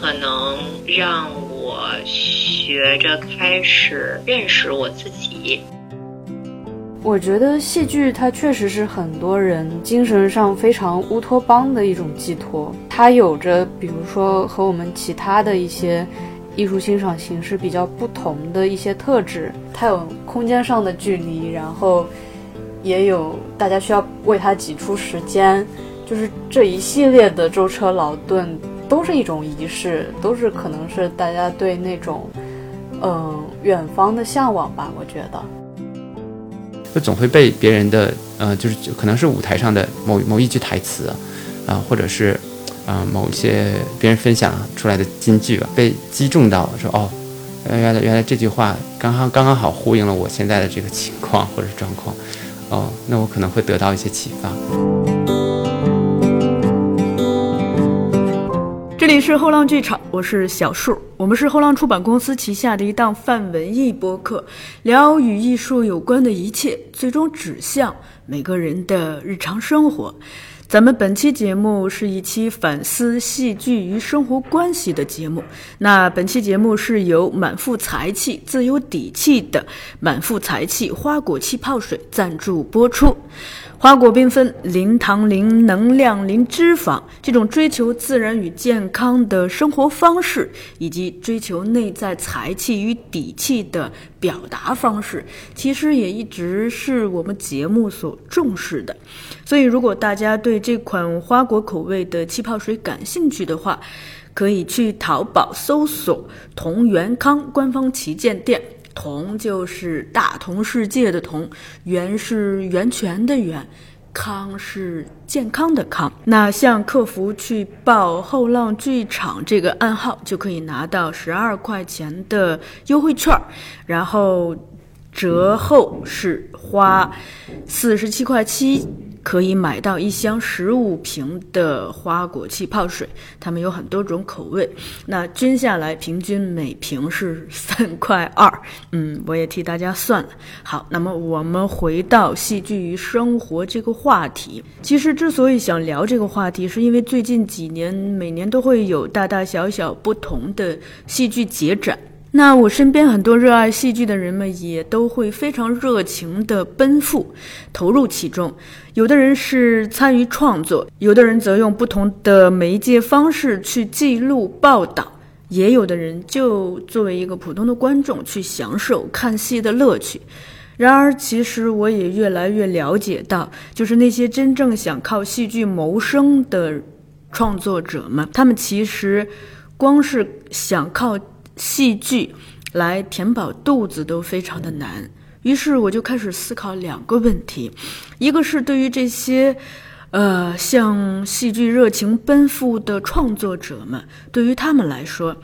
可能让我学着开始认识我自己。我觉得戏剧它确实是很多人精神上非常乌托邦的一种寄托，它有着比如说和我们其他的一些艺术欣赏形式比较不同的一些特质，它有空间上的距离，然后也有大家需要为它挤出时间，就是这一系列的舟车劳顿都是一种仪式，都是可能是大家对那种嗯远方的向往吧，我觉得。就总会被别人的，呃，就是可能是舞台上的某某一句台词，啊，或者是，啊，某些别人分享出来的金句吧，被击中到，说哦，原来原来这句话刚刚刚刚好呼应了我现在的这个情况或者状况，哦，那我可能会得到一些启发。这里是后浪剧场，我是小树。我们是后浪出版公司旗下的一档泛文艺播客，聊与艺术有关的一切，最终指向每个人的日常生活。咱们本期节目是一期反思戏剧与生活关系的节目。那本期节目是由满腹才气、自有底气的满腹才气花果气泡水赞助播出。花果缤纷，零糖、零能量、零脂肪，这种追求自然与健康的生活方式，以及追求内在才气与底气的表达方式，其实也一直是我们节目所重视的。所以，如果大家对这款花果口味的气泡水感兴趣的话，可以去淘宝搜索“同源康”官方旗舰店。同就是大同世界的同，源是源泉的源，康是健康的康。那向客服去报“后浪剧场”这个暗号，就可以拿到十二块钱的优惠券，然后折后是花四十七块七。可以买到一箱十五瓶的花果气泡水，它们有很多种口味，那均下来平均每瓶是三块二。嗯，我也替大家算了。好，那么我们回到戏剧与生活这个话题。其实之所以想聊这个话题，是因为最近几年每年都会有大大小小不同的戏剧节展。那我身边很多热爱戏剧的人们也都会非常热情地奔赴、投入其中。有的人是参与创作，有的人则用不同的媒介方式去记录报道，也有的人就作为一个普通的观众去享受看戏的乐趣。然而，其实我也越来越了解到，就是那些真正想靠戏剧谋生的创作者们，他们其实光是想靠。戏剧来填饱肚子都非常的难，于是我就开始思考两个问题：一个是对于这些，呃，向戏剧热情奔赴的创作者们，对于他们来说，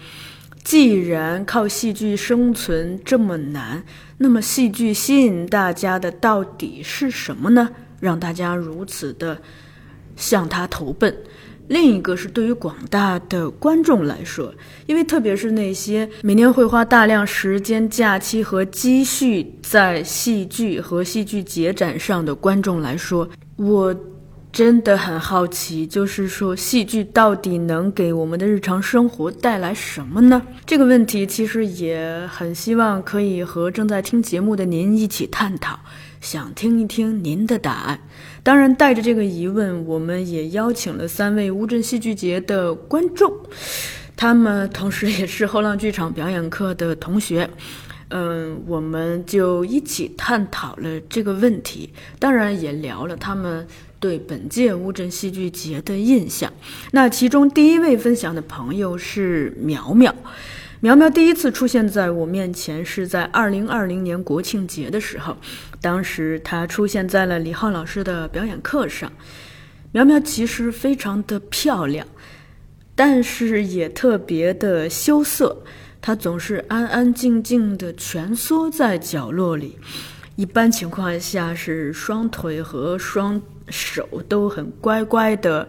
既然靠戏剧生存这么难，那么戏剧吸引大家的到底是什么呢？让大家如此的向他投奔。另一个是对于广大的观众来说，因为特别是那些每年会花大量时间、假期和积蓄在戏剧和戏剧节展上的观众来说，我真的很好奇，就是说戏剧到底能给我们的日常生活带来什么呢？这个问题其实也很希望可以和正在听节目的您一起探讨，想听一听您的答案。当然，带着这个疑问，我们也邀请了三位乌镇戏剧节的观众，他们同时也是后浪剧场表演课的同学。嗯，我们就一起探讨了这个问题，当然也聊了他们对本届乌镇戏剧节的印象。那其中第一位分享的朋友是苗苗。苗苗第一次出现在我面前是在二零二零年国庆节的时候，当时她出现在了李浩老师的表演课上。苗苗其实非常的漂亮，但是也特别的羞涩。她总是安安静静的蜷缩在角落里，一般情况下是双腿和双手都很乖乖的，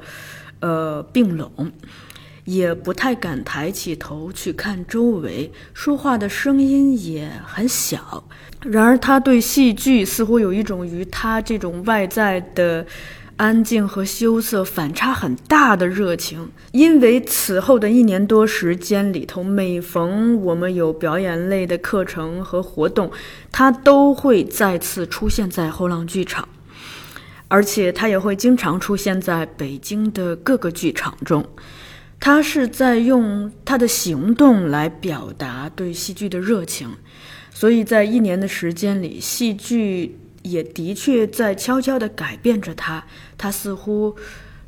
呃并拢。也不太敢抬起头去看周围，说话的声音也很小。然而，他对戏剧似乎有一种与他这种外在的，安静和羞涩反差很大的热情。因为此后的一年多时间里头，每逢我们有表演类的课程和活动，他都会再次出现在后浪剧场，而且他也会经常出现在北京的各个剧场中。他是在用他的行动来表达对戏剧的热情，所以在一年的时间里，戏剧也的确在悄悄地改变着他。他似乎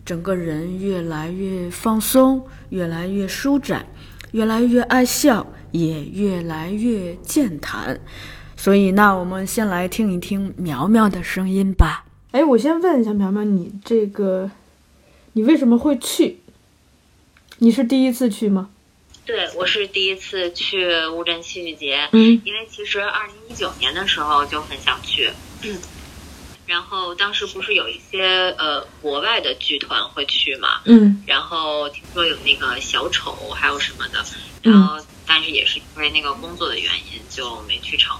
整个人越来越放松，越来越舒展，越来越爱笑，也越来越健谈。所以，那我们先来听一听苗苗的声音吧。哎，我先问一下苗苗，你这个，你为什么会去？你是第一次去吗？对，我是第一次去乌镇戏剧节。嗯，因为其实二零一九年的时候就很想去，嗯，然后当时不是有一些呃国外的剧团会去嘛，嗯，然后听说有那个小丑还有什么的，然后但是也是因为那个工作的原因就没去成。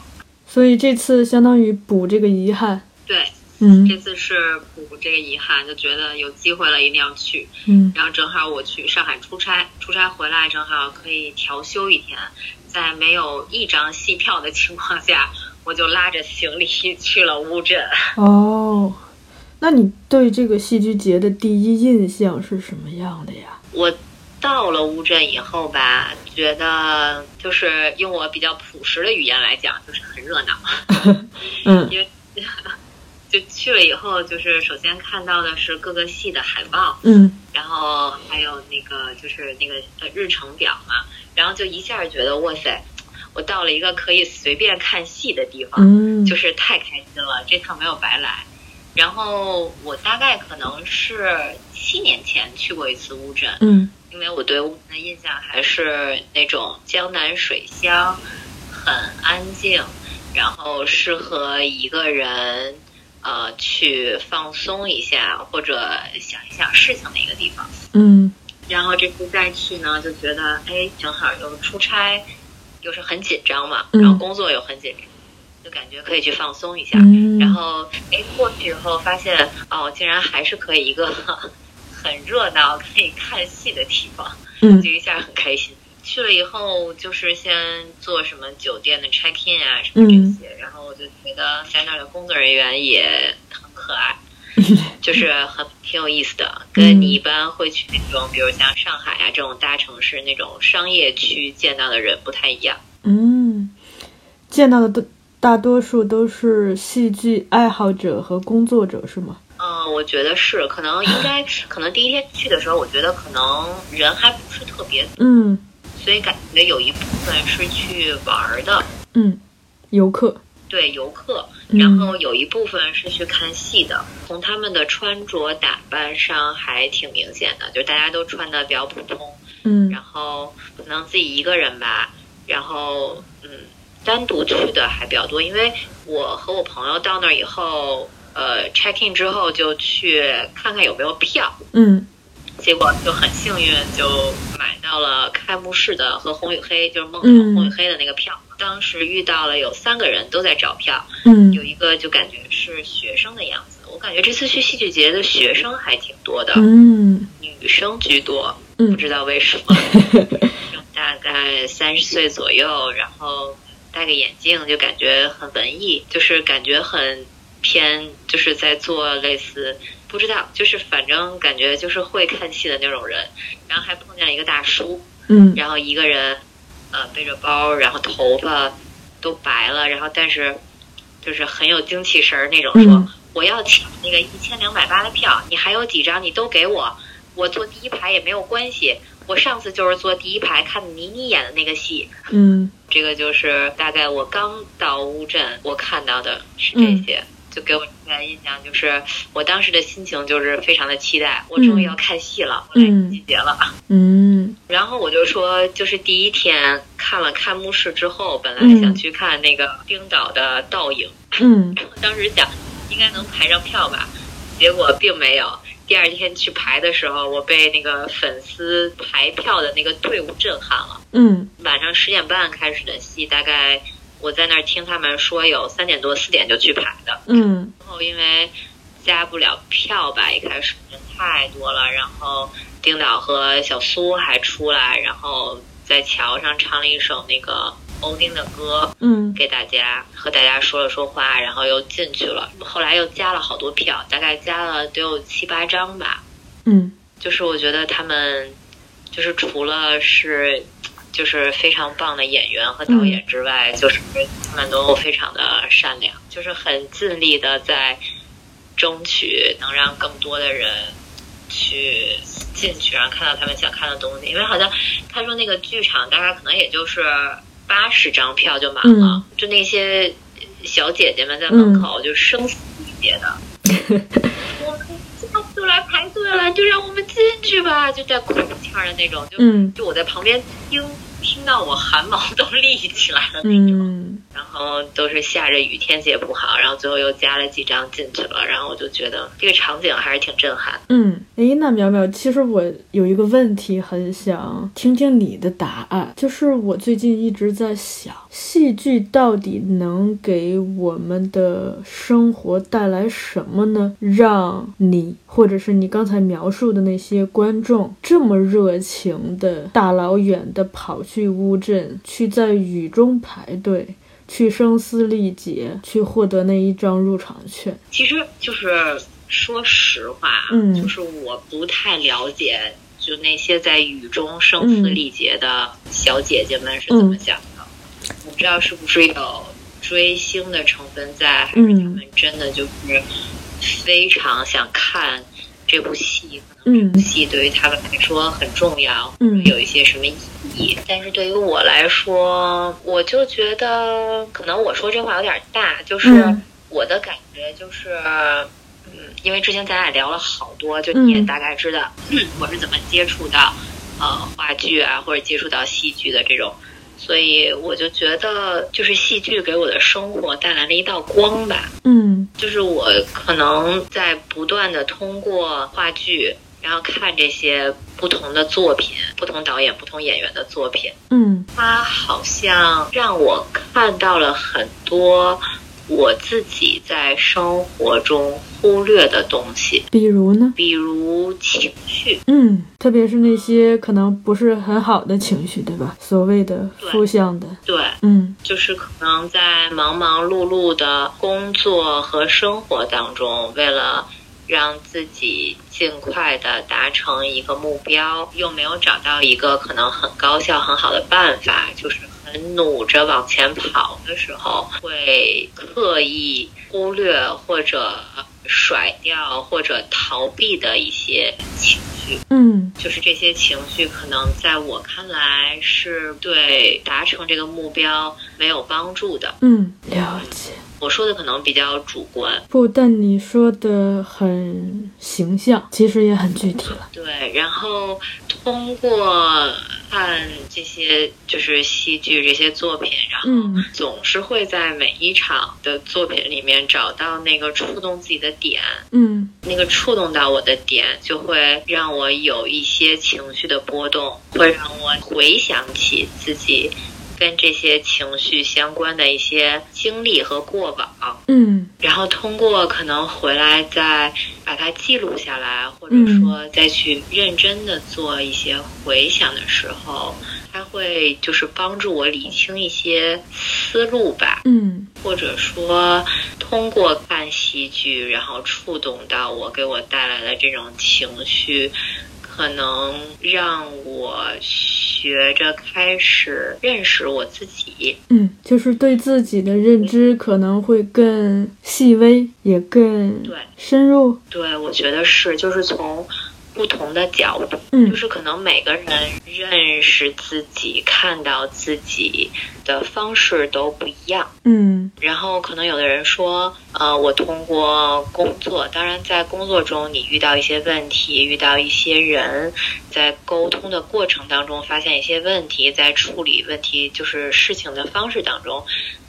所以这次相当于补这个遗憾。对。嗯，这次是补这个遗憾，就觉得有机会了一定要去。嗯，然后正好我去上海出差，出差回来正好可以调休一天，在没有一张戏票的情况下，我就拉着行李去了乌镇。哦，那你对这个戏剧节的第一印象是什么样的呀？我到了乌镇以后吧，觉得就是用我比较朴实的语言来讲，就是很热闹。嗯，因为。就去了以后，就是首先看到的是各个系的海报，嗯，然后还有那个就是那个呃日程表嘛，然后就一下觉得哇塞，我到了一个可以随便看戏的地方，嗯，就是太开心了，这趟没有白来。然后我大概可能是七年前去过一次乌镇，嗯，因为我对乌镇的印象还是那种江南水乡，很安静，然后适合一个人。呃，去放松一下，或者想一想事情的一个地方。嗯，然后这次再去呢，就觉得哎，正好又出差，又是很紧张嘛，然后工作又很紧张，就感觉可以去放松一下。然后哎，过去以后发现哦，竟然还是可以一个 很热闹、可以看戏的地方，就一下很开心。去了以后，就是先做什么酒店的 check in 啊，什么这些，然后我就觉得在那儿的工作人员也很可爱，就是很挺有意思的，跟你一般会去那种，比如像上海啊这种大城市那种商业区见到的人不太一样。嗯，见到的都大多数都是戏剧爱好者和工作者，是吗？嗯，我觉得是，可能应该，可能第一天去的时候，我觉得可能人还不是特别，嗯。所以感觉有一部分是去玩的，嗯，游客，对游客，然后有一部分是去看戏的。从他们的穿着打扮上还挺明显的，就大家都穿的比较普通，嗯，然后可能自己一个人吧，然后嗯，单独去的还比较多，因为我和我朋友到那儿以后，呃，check in 之后就去看看有没有票，嗯。结果就很幸运，就买到了开幕式的和红与黑，就是孟城红与黑的那个票。当时遇到了有三个人都在找票，嗯，有一个就感觉是学生的样子。我感觉这次去戏剧节的学生还挺多的，嗯，女生居多，不知道为什么。大概三十岁左右，然后戴个眼镜，就感觉很文艺，就是感觉很偏，就是在做类似。不知道，就是反正感觉就是会看戏的那种人，然后还碰见了一个大叔，嗯，然后一个人，呃，背着包，然后头发都白了，然后但是就是很有精气神儿那种，说我要抢那个一千两百八的票，你还有几张你都给我，我坐第一排也没有关系，我上次就是坐第一排看倪妮演的那个戏，嗯，这个就是大概我刚到乌镇我看到的是这些。就给我留下印象，就是我当时的心情就是非常的期待，我终于要看戏了，我来季节了。嗯，然后我就说，就是第一天看了开幕式之后，本来想去看那个冰岛的倒影，嗯，当时想应该能排上票吧，结果并没有。第二天去排的时候，我被那个粉丝排票的那个队伍震撼了。嗯，晚上十点半开始的戏，大概。我在那儿听他们说有三点多四点就去排的，嗯，然后因为加不了票吧，一开始人太多了，然后丁导和小苏还出来，然后在桥上唱了一首那个欧丁的歌，嗯，给大家和大家说了说话，然后又进去了，后来又加了好多票，大概加了得有七八张吧，嗯，就是我觉得他们就是除了是。就是非常棒的演员和导演之外，就是他们都非常的善良，就是很尽力的在争取能让更多的人去进去，然后看到他们想看的东西。因为好像他说那个剧场大概可能也就是八十张票就满了，就那些小姐姐们在门口就声嘶力竭的，我们下次就来排队了，就让我们进去吧，就在哭腔的那种，就就我在旁边听。听到我汗毛都立起来了那种，然后都是下着雨，天气也不好，然后最后又加了几张进去了，然后我就觉得这个场景还是挺震撼。嗯，哎，那淼淼，其实我有一个问题很想听听你的答案，就是我最近一直在想，戏剧到底能给我们的生活带来什么呢？让你或者是你刚才描述的那些观众这么热情的大老远的跑。去乌镇，去在雨中排队，去声嘶力竭，去获得那一张入场券。其实就是说实话，嗯，就是我不太了解，就那些在雨中声嘶力竭的小姐姐们是怎么想的。我不知道是不是有追星的成分在，还是他们真的就是非常想看。这部戏可能这部戏对于他们来说很重要，嗯，有一些什么意义？但是对于我来说，我就觉得可能我说这话有点大，就是我的感觉就是，嗯，因为之前咱俩聊了好多，就你也大概知道我是怎么接触到呃话剧啊，或者接触到戏剧的这种。所以我就觉得，就是戏剧给我的生活带来了一道光吧。嗯，就是我可能在不断的通过话剧，然后看这些不同的作品、不同导演、不同演员的作品。嗯，它好像让我看到了很多。我自己在生活中忽略的东西，比如呢？比如情绪，嗯，特别是那些可能不是很好的情绪，对吧？所谓的负向的，对，嗯，就是可能在忙忙碌碌的工作和生活当中，为了让自己尽快的达成一个目标，又没有找到一个可能很高效、很好的办法，就是。努着往前跑的时候，会刻意忽略或者甩掉或者逃避的一些情绪。嗯，就是这些情绪，可能在我看来是对达成这个目标没有帮助的。嗯，了解。我说的可能比较主观，不，但你说的很形象，其实也很具体了。对，然后通过看这些就是戏剧这些作品，然后总是会在每一场的作品里面找到那个触动自己的点。嗯，那个触动到我的点，就会让我有一些情绪的波动，会让我回想起自己。跟这些情绪相关的一些经历和过往，嗯，然后通过可能回来再把它记录下来，或者说再去认真的做一些回想的时候，它会就是帮助我理清一些思路吧，嗯，或者说通过看戏剧，然后触动到我，给我带来的这种情绪。可能让我学着开始认识我自己，嗯，就是对自己的认知可能会更细微，也更对深入。对，我觉得是，就是从。不同的角度，嗯，就是可能每个人认识自己、看到自己的方式都不一样，嗯，然后可能有的人说，呃，我通过工作，当然在工作中你遇到一些问题，遇到一些人，在沟通的过程当中发现一些问题，在处理问题就是事情的方式当中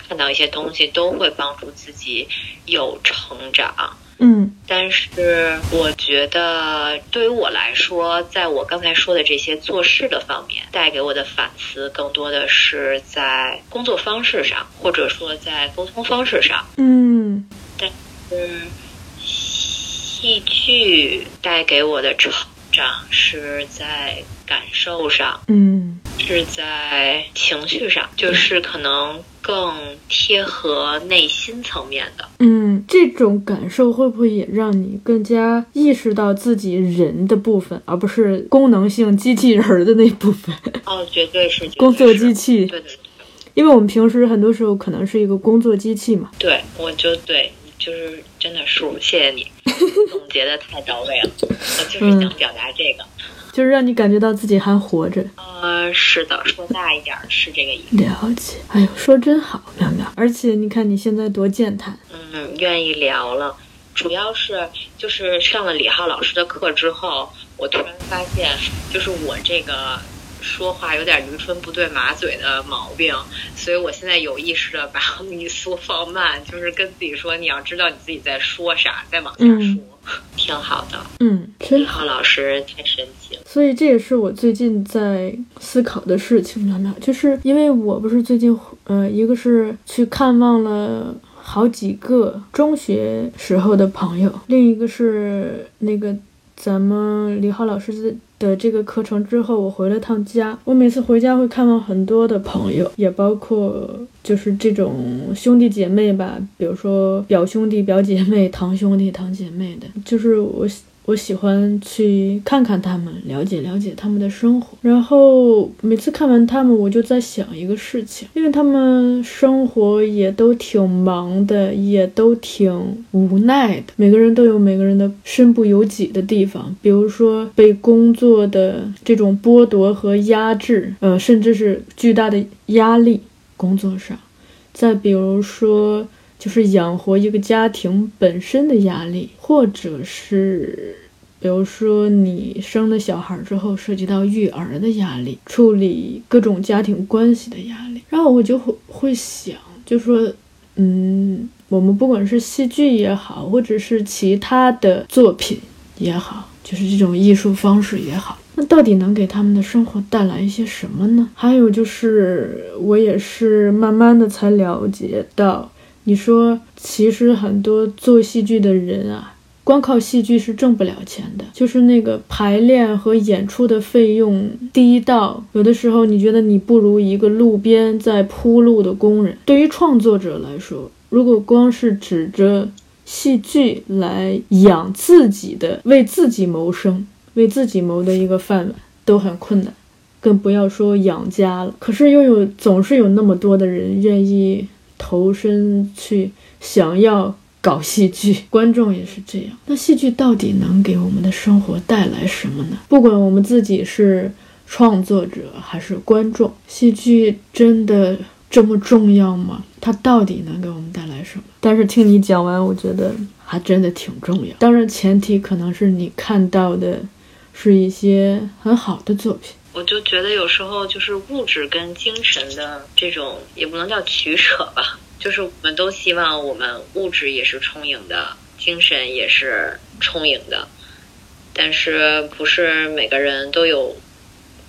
看到一些东西，都会帮助自己有成长。嗯，但是我觉得对于我来说，在我刚才说的这些做事的方面，带给我的反思更多的是在工作方式上，或者说在沟通方式上。嗯，但是戏剧带给我的成长是在感受上，嗯，是在情绪上，就是可能更贴合内心层面的。嗯，这种感受会不会也让你更加意识到自己人的部分，而不是功能性机器人的那部分？哦，绝对是工作机器。对对对。因为我们平时很多时候可能是一个工作机器嘛。对，我就对，就是真的是，谢谢你总结的太到位了。我就是想表达这个，就是让你感觉到自己还活着。呃，是的，说大一点是这个意思。了解，哎呦，说真好，妙妙。而且你看你现在多健谈。嗯，愿意聊了，主要是就是上了李浩老师的课之后，我突然发现，就是我这个。说话有点驴唇不对马嘴的毛病，所以我现在有意识的把 语速放慢，就是跟自己说，你要知道你自己在说啥，再往下说，挺好的。嗯，真好老师太神奇了。所以这也是我最近在思考的事情，苗苗，就是因为我不是最近，呃，一个是去看望了好几个中学时候的朋友，另一个是那个咱们李浩老师的这个课程之后，我回了趟家。我每次回家会看望很多的朋友，也包括就是这种兄弟姐妹吧，比如说表兄弟、表姐妹、堂兄弟、堂姐妹的，就是我。我喜欢去看看他们，了解了解他们的生活。然后每次看完他们，我就在想一个事情，因为他们生活也都挺忙的，也都挺无奈的。每个人都有每个人的身不由己的地方，比如说被工作的这种剥夺和压制，呃，甚至是巨大的压力，工作上。再比如说。就是养活一个家庭本身的压力，或者是，比如说你生了小孩之后涉及到育儿的压力，处理各种家庭关系的压力，然后我就会会想，就说，嗯，我们不管是戏剧也好，或者是其他的作品也好，就是这种艺术方式也好，那到底能给他们的生活带来一些什么呢？还有就是，我也是慢慢的才了解到。你说，其实很多做戏剧的人啊，光靠戏剧是挣不了钱的。就是那个排练和演出的费用低到，有的时候你觉得你不如一个路边在铺路的工人。对于创作者来说，如果光是指着戏剧来养自己的、为自己谋生、为自己谋的一个饭碗，都很困难，更不要说养家了。可是又有总是有那么多的人愿意。投身去想要搞戏剧，观众也是这样。那戏剧到底能给我们的生活带来什么呢？不管我们自己是创作者还是观众，戏剧真的这么重要吗？它到底能给我们带来什么？但是听你讲完，我觉得还真的挺重要。当然，前提可能是你看到的是一些很好的作品。我就觉得有时候就是物质跟精神的这种也不能叫取舍吧，就是我们都希望我们物质也是充盈的，精神也是充盈的，但是不是每个人都有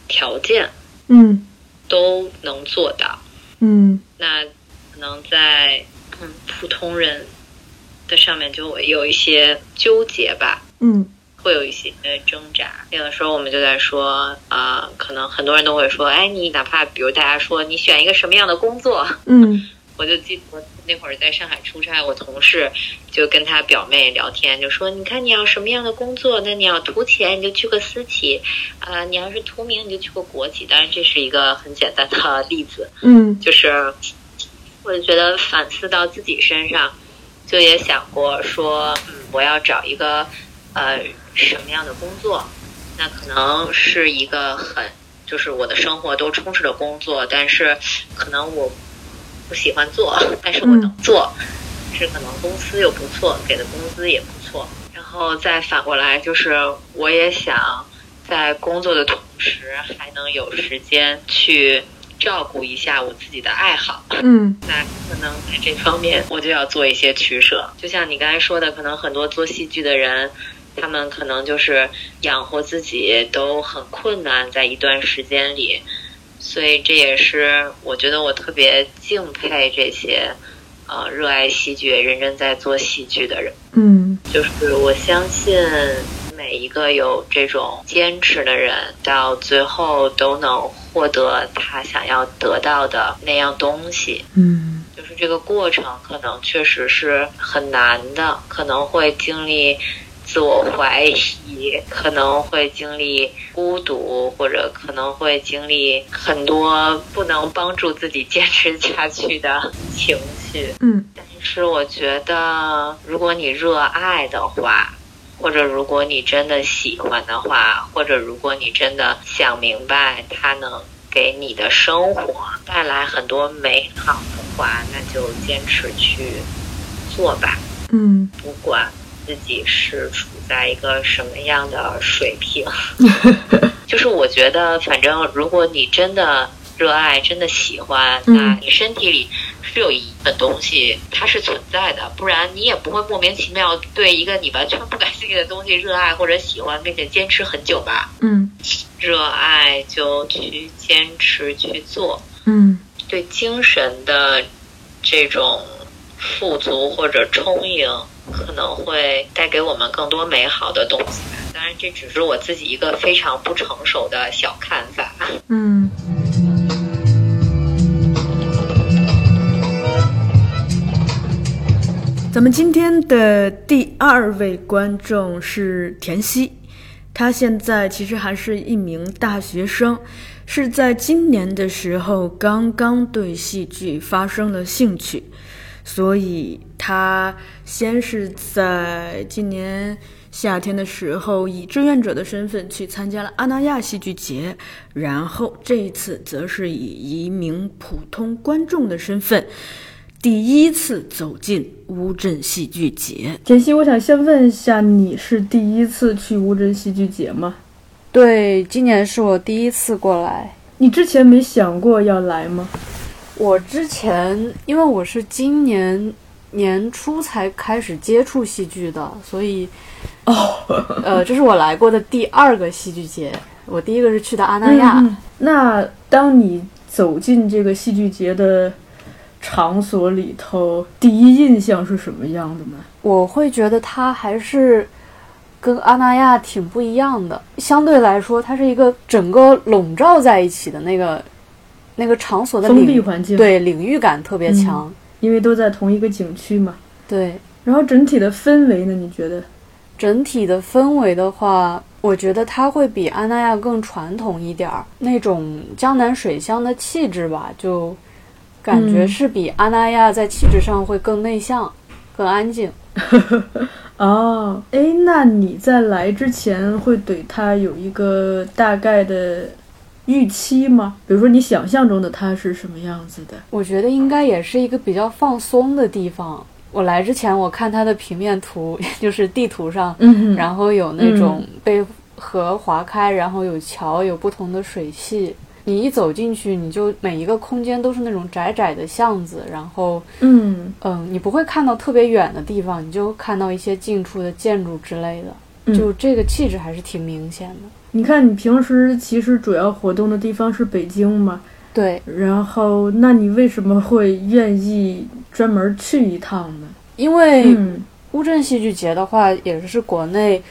条件，嗯，都能做到，嗯，那可能在嗯普通人的上面就会有一些纠结吧，嗯。会有一些挣扎，有的时候我们就在说，啊，可能很多人都会说，哎，你哪怕比如大家说你选一个什么样的工作，嗯，我就记得那会儿在上海出差，我同事就跟他表妹聊天，就说，你看你要什么样的工作，那你要图钱你就去个私企，啊，你要是图名你就去个国企，当然这是一个很简单的例子，嗯，就是我就觉得反思到自己身上，就也想过说，嗯，我要找一个。呃，什么样的工作？那可能是一个很，就是我的生活都充斥着工作，但是可能我不喜欢做，但是我能做，是可能公司又不错，给的工资也不错。然后再反过来，就是我也想在工作的同时，还能有时间去照顾一下我自己的爱好。嗯，那可能在这方面，我就要做一些取舍。就像你刚才说的，可能很多做戏剧的人。他们可能就是养活自己都很困难，在一段时间里，所以这也是我觉得我特别敬佩这些呃热爱戏剧、认真在做戏剧的人。嗯，就是我相信每一个有这种坚持的人，到最后都能获得他想要得到的那样东西。嗯，就是这个过程可能确实是很难的，可能会经历。自我怀疑可能会经历孤独，或者可能会经历很多不能帮助自己坚持下去的情绪。嗯，但是我觉得，如果你热爱的话，或者如果你真的喜欢的话，或者如果你真的想明白它能给你的生活带来很多美好的话，那就坚持去做吧。嗯，不管。自己是处在一个什么样的水平？就是我觉得，反正如果你真的热爱、真的喜欢，那你身体里是有一份东西，它是存在的，不然你也不会莫名其妙对一个你完全不感兴趣的东西热爱或者喜欢，并且坚持很久吧。嗯，热爱就去坚持去做。嗯，对精神的这种富足或者充盈。可能会带给我们更多美好的东西吧。当然，这只是我自己一个非常不成熟的小看法。嗯。咱们今天的第二位观众是田曦，他现在其实还是一名大学生，是在今年的时候刚刚对戏剧发生了兴趣。所以他先是在今年夏天的时候以志愿者的身份去参加了阿那亚戏剧节，然后这一次则是以一名普通观众的身份，第一次走进乌镇戏剧节。简溪，我想先问一下，你是第一次去乌镇戏剧节吗？对，今年是我第一次过来。你之前没想过要来吗？我之前因为我是今年年初才开始接触戏剧的，所以哦，呃，这是我来过的第二个戏剧节。我第一个是去的阿那亚。那当你走进这个戏剧节的场所里头，第一印象是什么样的呢？我会觉得它还是跟阿那亚挺不一样的。相对来说，它是一个整个笼罩在一起的那个。那个场所的封闭环境，对领域感特别强，因为都在同一个景区嘛。对，然后整体的氛围呢？你觉得？整体的氛围的话，我觉得它会比安那亚更传统一点儿，那种江南水乡的气质吧，就感觉是比阿那亚在气质上会更内向、更安静。哦，哎，那你在来之前会对它有一个大概的？预期吗？比如说你想象中的它是什么样子的？我觉得应该也是一个比较放松的地方。我来之前，我看它的平面图，就是地图上，然后有那种被河划开，然后有桥，有不同的水系。你一走进去，你就每一个空间都是那种窄窄的巷子，然后，嗯嗯，你不会看到特别远的地方，你就看到一些近处的建筑之类的，就这个气质还是挺明显的。你看，你平时其实主要活动的地方是北京嘛？对。然后，那你为什么会愿意专门去一趟呢？因为乌镇戏剧节的话，也是国内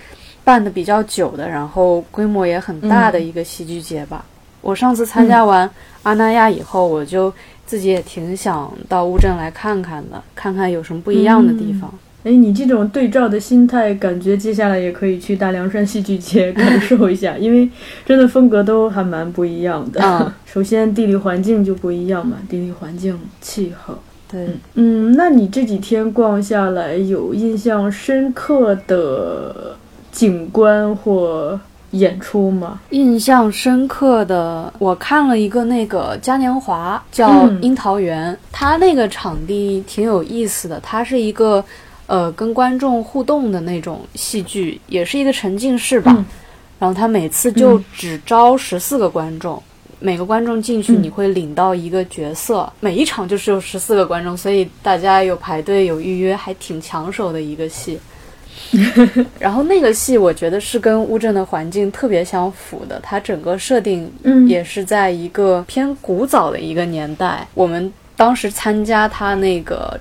办的比较久的，然后规模也很大的一个戏剧节吧。我上次参加完阿那亚以后，我就自己也挺想到乌镇来看看的，看看有什么不一样的地方。哎，你这种对照的心态，感觉接下来也可以去大凉山戏剧节 感受一下，因为真的风格都还蛮不一样的。嗯，首先地理环境就不一样嘛，地理环境、气候。对，嗯，那你这几天逛下来，有印象深刻的景观或演出吗？印象深刻的，我看了一个那个嘉年华，叫樱桃园，它那个场地挺有意思的，它是一个。呃，跟观众互动的那种戏剧，也是一个沉浸式吧。然后他每次就只招十四个观众，每个观众进去你会领到一个角色，每一场就是有十四个观众，所以大家有排队有预约，还挺抢手的一个戏。然后那个戏我觉得是跟乌镇的环境特别相符的，它整个设定也是在一个偏古早的一个年代。我们当时参加他那个。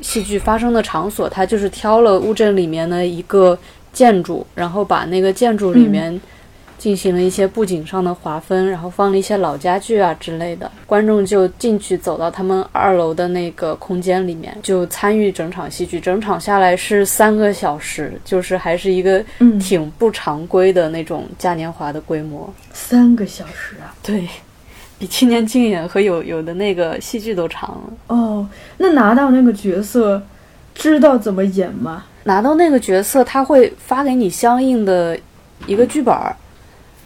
戏剧发生的场所，他就是挑了乌镇里面的一个建筑，然后把那个建筑里面。进行了一些布景上的划分，然后放了一些老家具啊之类的，观众就进去走到他们二楼的那个空间里面，就参与整场戏剧。整场下来是三个小时，就是还是一个挺不常规的那种嘉年华的规模。三个小时啊？对，比青年竞演和有有的那个戏剧都长了。哦，那拿到那个角色，知道怎么演吗？拿到那个角色，他会发给你相应的一个剧本儿。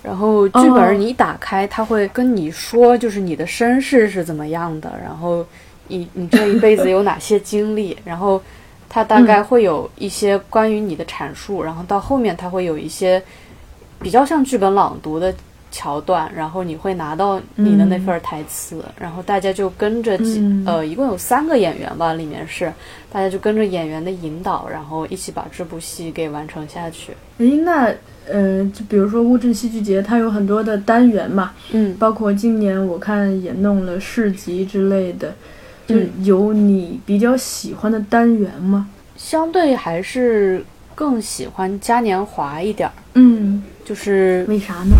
然后剧本你一打开，他会跟你说，就是你的身世是怎么样的，然后你你这一辈子有哪些经历，然后他大概会有一些关于你的阐述，然后到后面他会有一些比较像剧本朗读的桥段，然后你会拿到你的那份台词，然后大家就跟着几呃，一共有三个演员吧，里面是大家就跟着演员的引导，然后一起把这部戏给完成下去。诶，那。呃，就比如说乌镇戏剧节，它有很多的单元嘛，嗯，包括今年我看也弄了市集之类的，就有你比较喜欢的单元吗？相对还是更喜欢嘉年华一点儿，嗯，就是为啥呢？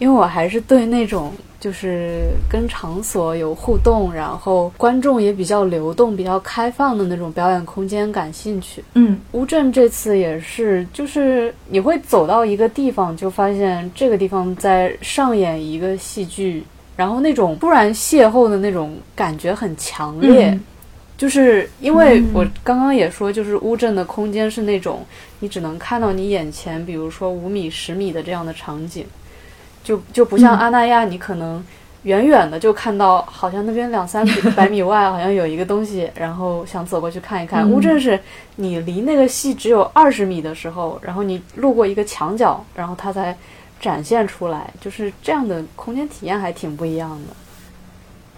因为我还是对那种。就是跟场所有互动，然后观众也比较流动、比较开放的那种表演空间感兴趣。嗯，乌镇这次也是，就是你会走到一个地方，就发现这个地方在上演一个戏剧，然后那种突然邂逅的那种感觉很强烈。就是因为我刚刚也说，就是乌镇的空间是那种你只能看到你眼前，比如说五米、十米的这样的场景。就就不像阿那亚，你可能远远的就看到，好像那边两三百米外好像有一个东西，然后想走过去看一看。乌镇是你离那个戏只有二十米的时候，然后你路过一个墙角，然后它才展现出来，就是这样的空间体验还挺不一样的。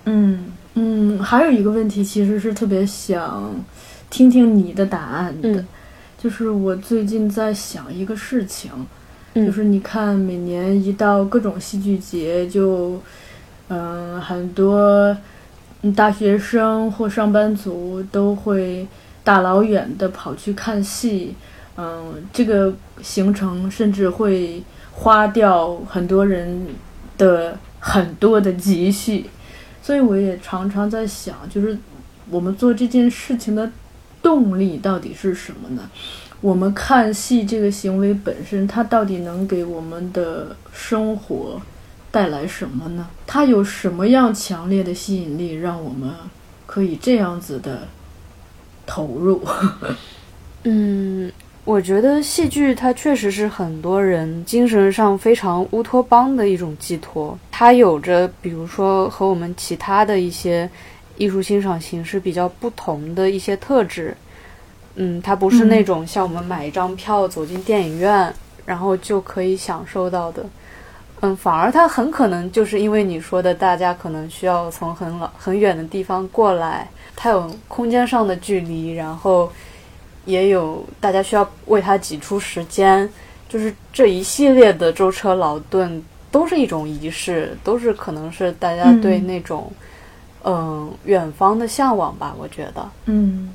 嗯嗯，还有一个问题，其实是特别想听听你的答案的，就是我最近在想一个事情。就是你看，每年一到各种戏剧节，就，嗯，很多大学生或上班族都会大老远的跑去看戏，嗯，这个行程甚至会花掉很多人的很多的积蓄，所以我也常常在想，就是我们做这件事情的动力到底是什么呢？我们看戏这个行为本身，它到底能给我们的生活带来什么呢？它有什么样强烈的吸引力，让我们可以这样子的投入？嗯，我觉得戏剧它确实是很多人精神上非常乌托邦的一种寄托。它有着，比如说和我们其他的一些艺术欣赏形式比较不同的一些特质。嗯，它不是那种像我们买一张票走进电影院，然后就可以享受到的。嗯，反而它很可能就是因为你说的，大家可能需要从很老很远的地方过来，它有空间上的距离，然后也有大家需要为它挤出时间，就是这一系列的舟车劳顿都是一种仪式，都是可能是大家对那种嗯远方的向往吧，我觉得。嗯。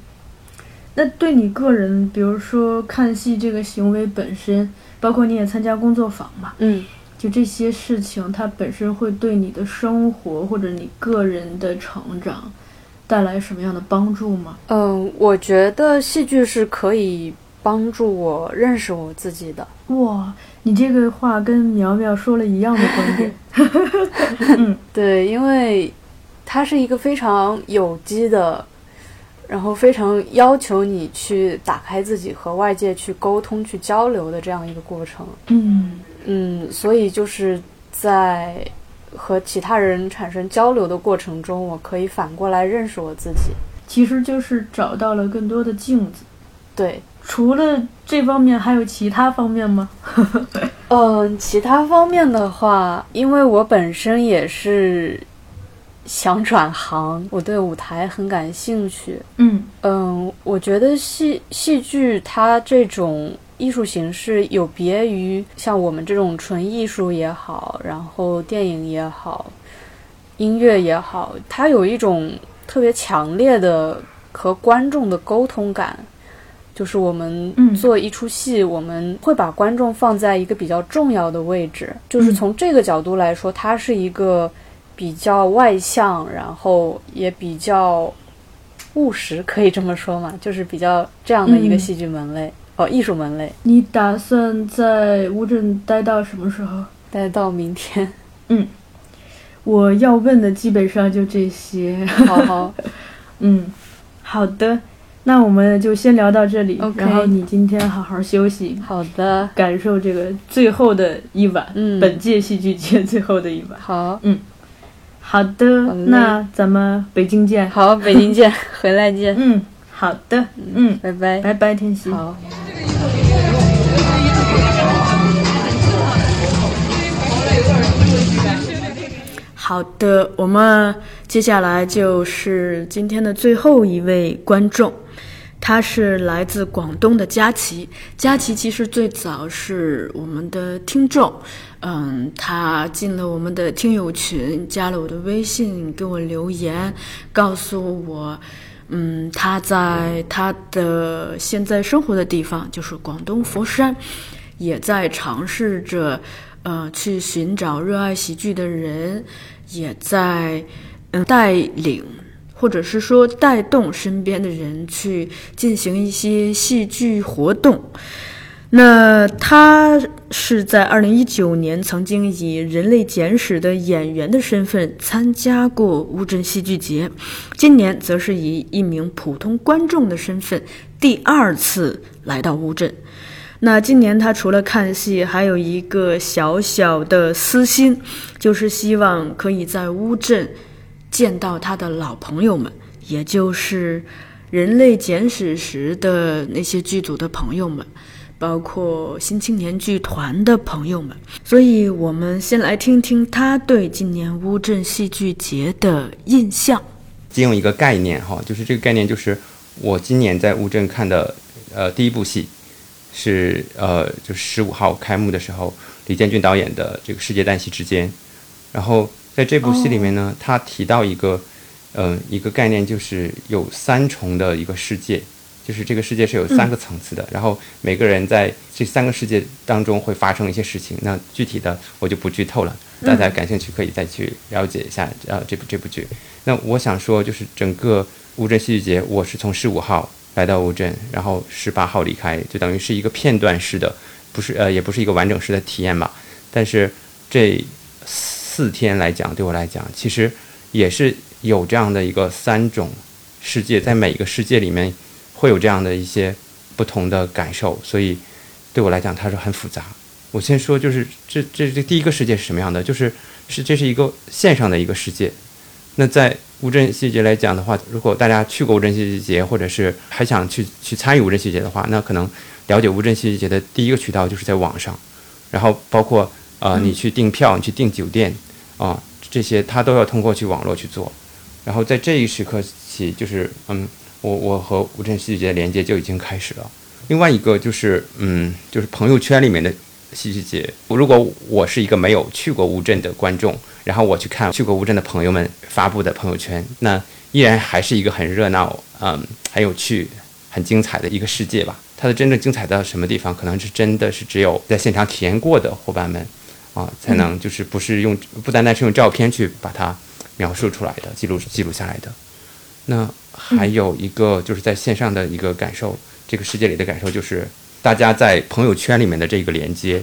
那对你个人，比如说看戏这个行为本身，包括你也参加工作坊嘛，嗯，就这些事情，它本身会对你的生活或者你个人的成长带来什么样的帮助吗？嗯，我觉得戏剧是可以帮助我认识我自己的。哇，你这个话跟苗苗说了一样的观点。嗯，对，因为它是一个非常有机的。然后非常要求你去打开自己和外界去沟通、去交流的这样一个过程。嗯嗯，所以就是在和其他人产生交流的过程中，我可以反过来认识我自己。其实就是找到了更多的镜子。对，除了这方面，还有其他方面吗？嗯，其他方面的话，因为我本身也是。想转行，我对舞台很感兴趣。嗯嗯，我觉得戏戏剧它这种艺术形式有别于像我们这种纯艺术也好，然后电影也好，音乐也好，它有一种特别强烈的和观众的沟通感。就是我们做一出戏，我们会把观众放在一个比较重要的位置。就是从这个角度来说，它是一个比较外向，然后也比较务实，可以这么说嘛？就是比较这样的一个戏剧门类哦，艺术门类。你打算在乌镇待到什么时候？待到明天。嗯，我要问的基本上就这些。好好，嗯，好的。那我们就先聊到这里，然后你今天好好休息，好的，感受这个最后的一晚，嗯，本届戏剧节最后的一晚，好，嗯，好的，那咱们北京见，好，北京见，回来见，嗯，好的，嗯，拜拜，拜拜，天熙，好。好的，我们接下来就是今天的最后一位观众，他是来自广东的佳琪。佳琪其实最早是我们的听众，嗯，他进了我们的听友群，加了我的微信，给我留言，告诉我，嗯，他在他的现在生活的地方就是广东佛山，也在尝试着，呃，去寻找热爱喜剧的人。也在嗯带领，或者是说带动身边的人去进行一些戏剧活动。那他是在二零一九年曾经以《人类简史》的演员的身份参加过乌镇戏剧节，今年则是以一名普通观众的身份第二次来到乌镇。那今年他除了看戏，还有一个小小的私心，就是希望可以在乌镇见到他的老朋友们，也就是《人类简史》时的那些剧组的朋友们，包括新青年剧团的朋友们。所以，我们先来听听他对今年乌镇戏剧节的印象。借用一个概念哈，就是这个概念就是我今年在乌镇看的呃第一部戏。是呃，就十五号开幕的时候，李建军导演的这个《世界旦夕之间》，然后在这部戏里面呢，他提到一个，嗯，一个概念，就是有三重的一个世界，就是这个世界是有三个层次的，然后每个人在这三个世界当中会发生一些事情，那具体的我就不剧透了，大家感兴趣可以再去了解一下呃这部这部剧。那我想说，就是整个乌镇戏剧节，我是从十五号。来到乌镇，然后十八号离开，就等于是一个片段式的，不是呃，也不是一个完整式的体验吧。但是这四天来讲，对我来讲，其实也是有这样的一个三种世界，在每一个世界里面会有这样的一些不同的感受，所以对我来讲，它是很复杂。我先说，就是这这这第一个世界是什么样的？就是是这是一个线上的一个世界。那在乌镇戏剧节来讲的话，如果大家去过乌镇戏剧节，或者是还想去去参与乌镇戏剧节的话，那可能了解乌镇戏剧节的第一个渠道就是在网上，然后包括呃你去订票、你去订酒店啊这些，他都要通过去网络去做。然后在这一时刻起，就是嗯，我我和乌镇戏剧节的连接就已经开始了。另外一个就是嗯，就是朋友圈里面的。戏剧节，如果我是一个没有去过乌镇的观众，然后我去看去过乌镇的朋友们发布的朋友圈，那依然还是一个很热闹、嗯，很有趣、很精彩的一个世界吧。它的真正精彩到什么地方，可能是真的是只有在现场体验过的伙伴们啊，才能就是不是用不单单是用照片去把它描述出来的、记录记录下来的。那还有一个就是在线上的一个感受，这个世界里的感受就是。大家在朋友圈里面的这个连接，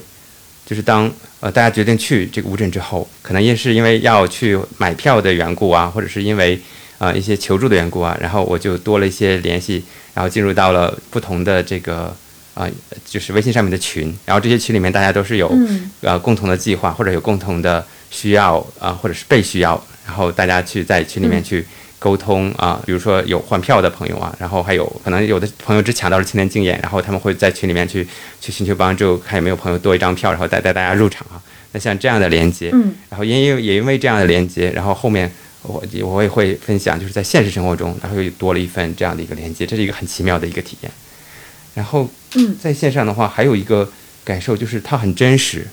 就是当呃大家决定去这个乌镇之后，可能也是因为要去买票的缘故啊，或者是因为啊一些求助的缘故啊，然后我就多了一些联系，然后进入到了不同的这个啊就是微信上面的群，然后这些群里面大家都是有呃共同的计划或者有共同的需要啊，或者是被需要，然后大家去在群里面去。沟通啊，比如说有换票的朋友啊，然后还有可能有的朋友只抢到了青年竞演，然后他们会在群里面去去寻求帮助，看有没有朋友多一张票，然后带带大家入场啊。那像这样的连接，嗯，然后因为也因为这样的连接，然后后面我我也会分享，就是在现实生活中，然后又多了一份这样的一个连接，这是一个很奇妙的一个体验。然后，嗯，在线上的话，还有一个感受就是它很真实，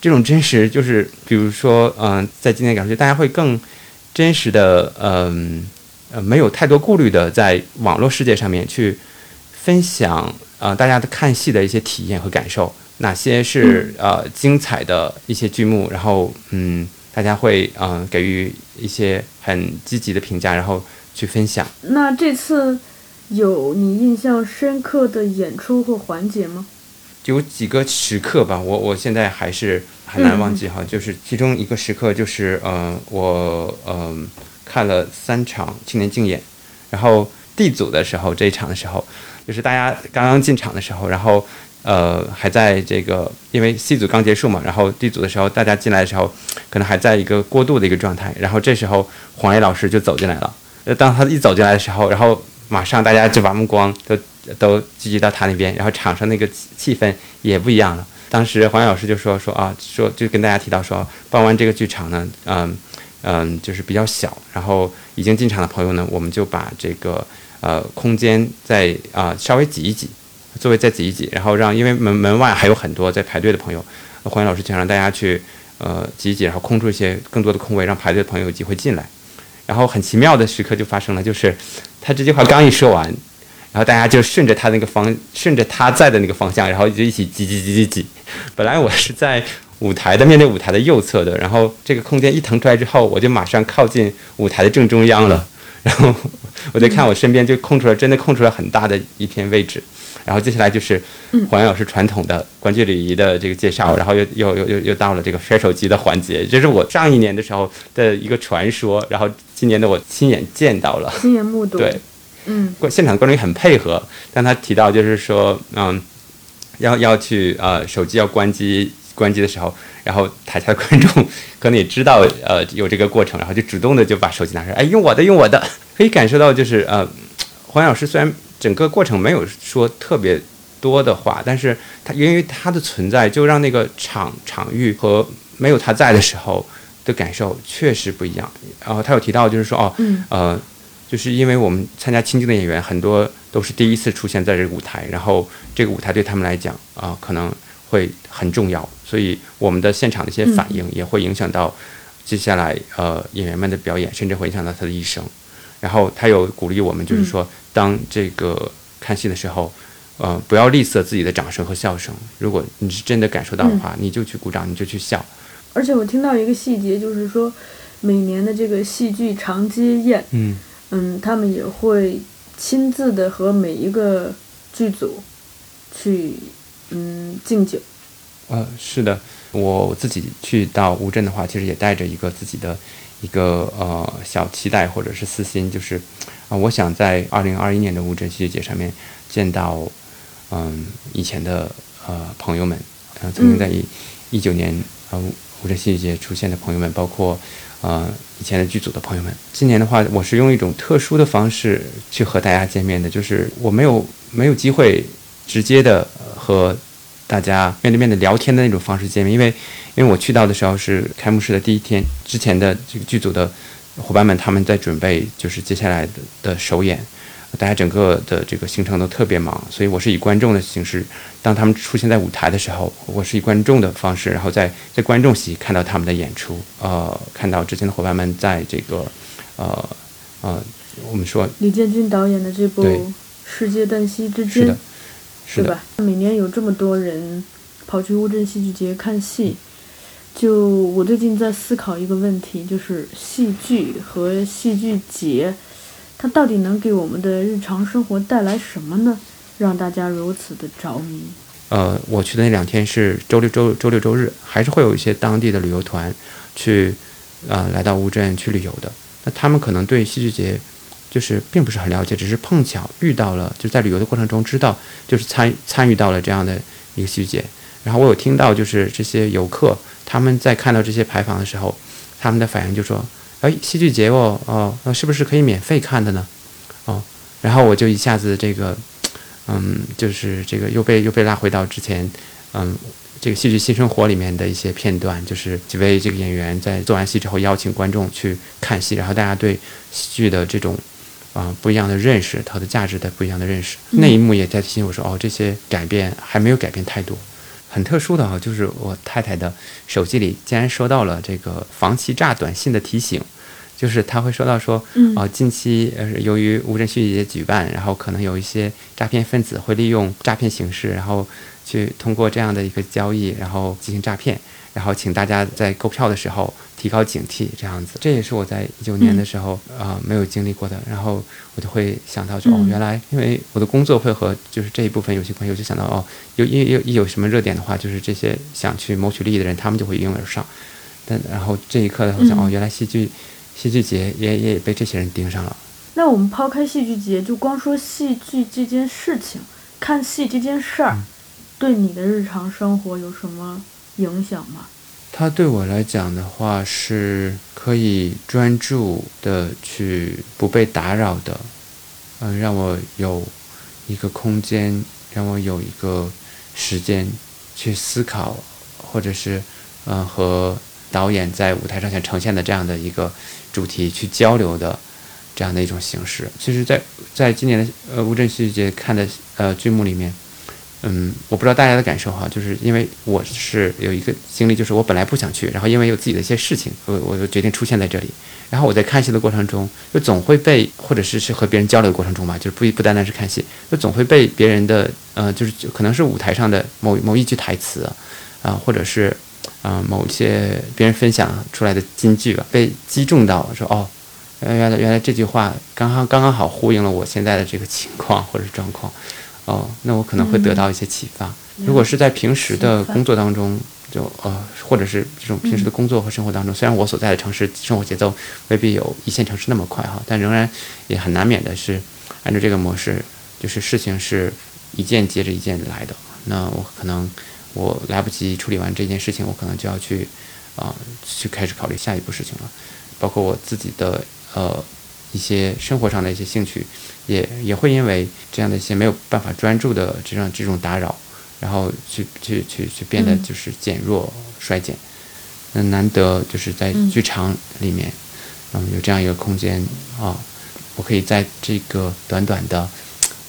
这种真实就是比如说，嗯，在今天感觉大家会更。真实的，嗯，呃没有太多顾虑的在网络世界上面去分享呃大家的看戏的一些体验和感受，哪些是呃精彩的一些剧目，然后嗯大家会嗯给予一些很积极的评价，然后去分享。那这次有你印象深刻的演出或环节吗？有几个时刻吧，我我现在还是很难忘记哈，就是其中一个时刻就是呃我嗯。看了三场青年竞演，然后 D 组的时候这一场的时候，就是大家刚刚进场的时候，然后呃还在这个，因为 C 组刚结束嘛，然后 D 组的时候大家进来的时候，可能还在一个过渡的一个状态，然后这时候黄磊老师就走进来了。呃，当他一走进来的时候，然后马上大家就把目光都都聚集到他那边，然后场上那个气氛也不一样了。当时黄磊老师就说说啊，说就跟大家提到说，办完这个剧场呢，嗯。嗯，就是比较小，然后已经进场的朋友呢，我们就把这个呃空间再啊稍微挤一挤，座位再挤一挤，然后让因为门门外还有很多在排队的朋友，黄岩老师想让大家去呃挤一挤，然后空出一些更多的空位，让排队的朋友有机会进来。然后很奇妙的时刻就发生了，就是他这句话刚一说完，然后大家就顺着他那个方，顺着他在的那个方向，然后就一起挤挤挤挤挤。本来我是在。舞台的面对舞台的右侧的，然后这个空间一腾出来之后，我就马上靠近舞台的正中央了。然后我就看我身边就空出来，真的空出来很大的一片位置。然后接下来就是黄老师传统的观剧礼仪的这个介绍，然后又又又又又到了这个摔手机的环节，这是我上一年的时候的一个传说，然后今年的我亲眼见到了，亲眼目睹。对，嗯，现场观众也很配合，但他提到就是说，嗯，要要去呃手机要关机。关机的时候，然后台下的观众可能也知道，呃，有这个过程，然后就主动的就把手机拿出来，哎，用我的，用我的，可以感受到就是，呃，黄老师虽然整个过程没有说特别多的话，但是他因为他的存在，就让那个场场域和没有他在的时候的感受确实不一样。然后他有提到就是说，哦，呃，就是因为我们参加青青的演员很多都是第一次出现在这个舞台，然后这个舞台对他们来讲啊，可能。会很重要，所以我们的现场的一些反应也会影响到接下来呃演员们的表演，甚至会影响到他的一生。然后他有鼓励我们，就是说，当这个看戏的时候，呃，不要吝啬自己的掌声和笑声。如果你是真的感受到的话，你就去鼓掌，你就去笑。而且我听到一个细节，就是说，每年的这个戏剧长街宴，嗯嗯，他们也会亲自的和每一个剧组去。嗯，敬酒。呃，是的，我自己去到乌镇的话，其实也带着一个自己的一个呃小期待或者是私心，就是啊，我想在二零二一年的乌镇戏剧节上面见到嗯以前的呃朋友们，呃曾经在一一九年啊乌镇戏剧节出现的朋友们，包括呃以前的剧组的朋友们。今年的话，我是用一种特殊的方式去和大家见面的，就是我没有没有机会直接的。和大家面对面的聊天的那种方式见面，因为因为我去到的时候是开幕式的第一天，之前的这个剧组的伙伴们他们在准备就是接下来的的首演，大家整个的这个行程都特别忙，所以我是以观众的形式，当他们出现在舞台的时候，我是以观众的方式，然后在在观众席看到他们的演出，呃，看到之前的伙伴们在这个呃呃，我们说李建军导演的这部《世界旦夕之间》。是吧？每年有这么多人跑去乌镇戏剧节看戏，就我最近在思考一个问题，就是戏剧和戏剧节，它到底能给我们的日常生活带来什么呢？让大家如此的着迷。呃，我去的那两天是周六、周周六、周日，还是会有一些当地的旅游团去啊来到乌镇去旅游的。那他们可能对戏剧节。就是并不是很了解，只是碰巧遇到了，就在旅游的过程中知道，就是参参与到了这样的一个戏剧节。然后我有听到，就是这些游客他们在看到这些牌坊的时候，他们的反应就说：“哎，戏剧节哦，哦，那是不是可以免费看的呢？”哦，然后我就一下子这个，嗯，就是这个又被又被拉回到之前，嗯，这个戏剧新生活里面的一些片段，就是几位这个演员在做完戏之后邀请观众去看戏，然后大家对戏剧的这种。啊，不一样的认识，它的价值的不一样的认识，那一幕也在提醒我说，哦，这些改变还没有改变太多。很特殊的哈，就是我太太的手机里竟然收到了这个防欺诈短信的提醒，就是他会收到说，哦，近期呃由于乌镇戏剧节举办，然后可能有一些诈骗分子会利用诈骗形式，然后去通过这样的一个交易，然后进行诈骗，然后请大家在购票的时候提高警惕，这样子。这也是我在一九年的时候啊没有经历过的，然后我就会想到说，哦，原来因为我的工作会和就是这一部分有些关系，我就想到哦，有一有一有什么热点的话，就是这些想去谋取利益的人，他们就会一拥而上。但然后这一刻呢，我想哦，原来戏剧。戏剧节也也被这些人盯上了。那我们抛开戏剧节，就光说戏剧这件事情，看戏这件事儿，对你的日常生活有什么影响吗？它对我来讲的话，是可以专注的去不被打扰的，嗯，让我有一个空间，让我有一个时间去思考，或者是嗯和导演在舞台上想呈现的这样的一个。主题去交流的这样的一种形式，其实，在在今年的呃乌镇戏剧节看的呃剧目里面，嗯，我不知道大家的感受哈，就是因为我是有一个经历，就是我本来不想去，然后因为有自己的一些事情，我我就决定出现在这里。然后我在看戏的过程中，就总会被或者是是和别人交流的过程中吧，就是不不单单是看戏，就总会被别人的呃，就是可能是舞台上的某某一句台词啊，或者是。啊，某一些别人分享出来的金句吧，被击中到，说哦，原来原来这句话刚刚刚刚好呼应了我现在的这个情况或者状况，哦，那我可能会得到一些启发。如果是在平时的工作当中，就呃，或者是这种平时的工作和生活当中，虽然我所在的城市生活节奏未必有一线城市那么快哈，但仍然也很难免的是按照这个模式，就是事情是一件接着一件来的，那我可能。我来不及处理完这件事情，我可能就要去，啊，去开始考虑下一步事情了。包括我自己的呃一些生活上的一些兴趣，也也会因为这样的一些没有办法专注的这样这种打扰，然后去去去去变得就是减弱衰减。那难得就是在剧场里面，嗯，有这样一个空间啊，我可以在这个短短的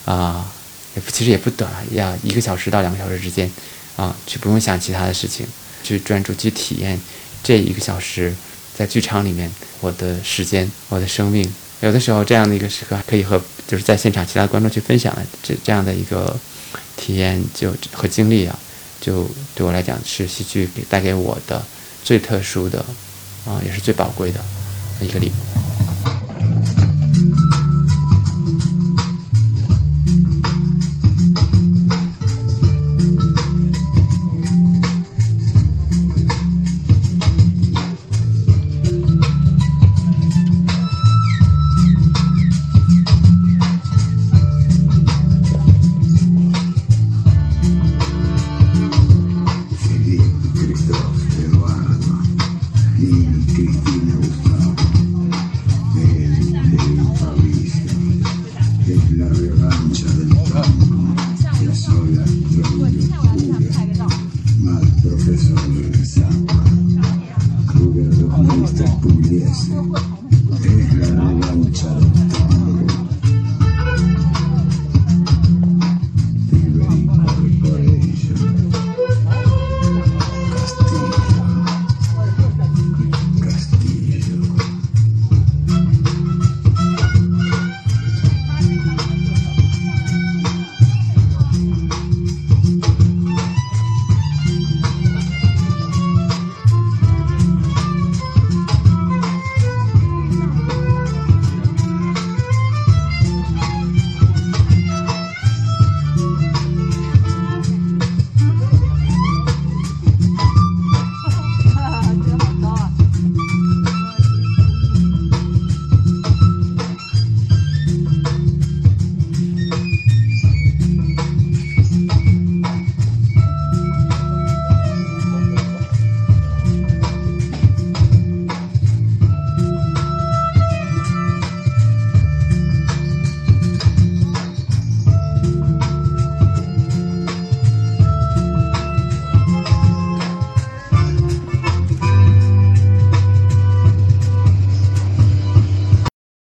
啊，也不其实也不短，呀一个小时到两个小时之间。啊，去不用想其他的事情，去专注去体验这一个小时在剧场里面我的时间，我的生命。有的时候这样的一个时刻，可以和就是在现场其他观众去分享的这这样的一个体验就和经历啊，就对我来讲是戏剧给带给我的最特殊的啊，也是最宝贵的一个礼物。